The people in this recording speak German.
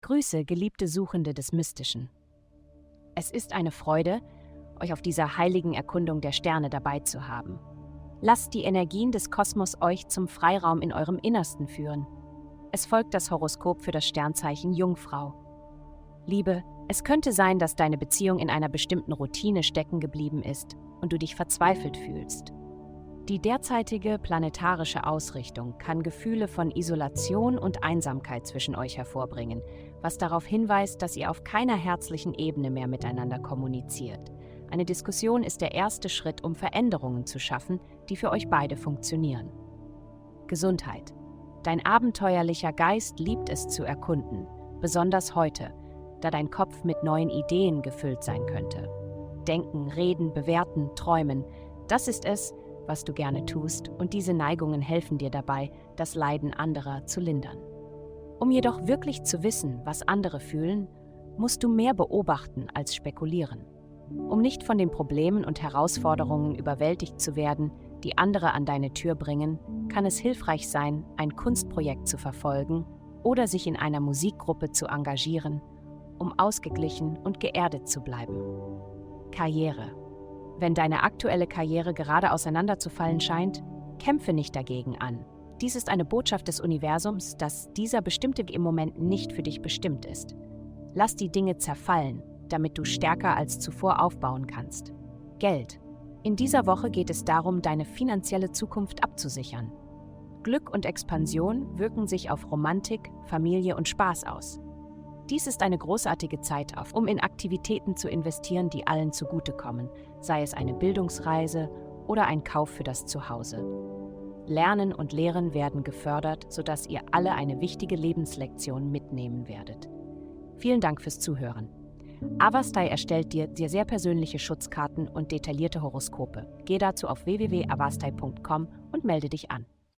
Grüße, geliebte Suchende des Mystischen. Es ist eine Freude, euch auf dieser heiligen Erkundung der Sterne dabei zu haben. Lasst die Energien des Kosmos euch zum Freiraum in eurem Innersten führen. Es folgt das Horoskop für das Sternzeichen Jungfrau. Liebe, es könnte sein, dass deine Beziehung in einer bestimmten Routine stecken geblieben ist und du dich verzweifelt fühlst. Die derzeitige planetarische Ausrichtung kann Gefühle von Isolation und Einsamkeit zwischen euch hervorbringen, was darauf hinweist, dass ihr auf keiner herzlichen Ebene mehr miteinander kommuniziert. Eine Diskussion ist der erste Schritt, um Veränderungen zu schaffen, die für euch beide funktionieren. Gesundheit. Dein abenteuerlicher Geist liebt es zu erkunden, besonders heute, da dein Kopf mit neuen Ideen gefüllt sein könnte. Denken, reden, bewerten, träumen, das ist es, was du gerne tust, und diese Neigungen helfen dir dabei, das Leiden anderer zu lindern. Um jedoch wirklich zu wissen, was andere fühlen, musst du mehr beobachten als spekulieren. Um nicht von den Problemen und Herausforderungen überwältigt zu werden, die andere an deine Tür bringen, kann es hilfreich sein, ein Kunstprojekt zu verfolgen oder sich in einer Musikgruppe zu engagieren, um ausgeglichen und geerdet zu bleiben. Karriere wenn deine aktuelle Karriere gerade auseinanderzufallen scheint, kämpfe nicht dagegen an. Dies ist eine Botschaft des Universums, dass dieser bestimmte im Moment nicht für dich bestimmt ist. Lass die Dinge zerfallen, damit du stärker als zuvor aufbauen kannst. Geld. In dieser Woche geht es darum, deine finanzielle Zukunft abzusichern. Glück und Expansion wirken sich auf Romantik, Familie und Spaß aus. Dies ist eine großartige Zeit, um in Aktivitäten zu investieren, die allen zugutekommen, sei es eine Bildungsreise oder ein Kauf für das Zuhause. Lernen und Lehren werden gefördert, sodass ihr alle eine wichtige Lebenslektion mitnehmen werdet. Vielen Dank fürs Zuhören. Avastai erstellt dir sehr persönliche Schutzkarten und detaillierte Horoskope. Geh dazu auf www.avastai.com und melde dich an.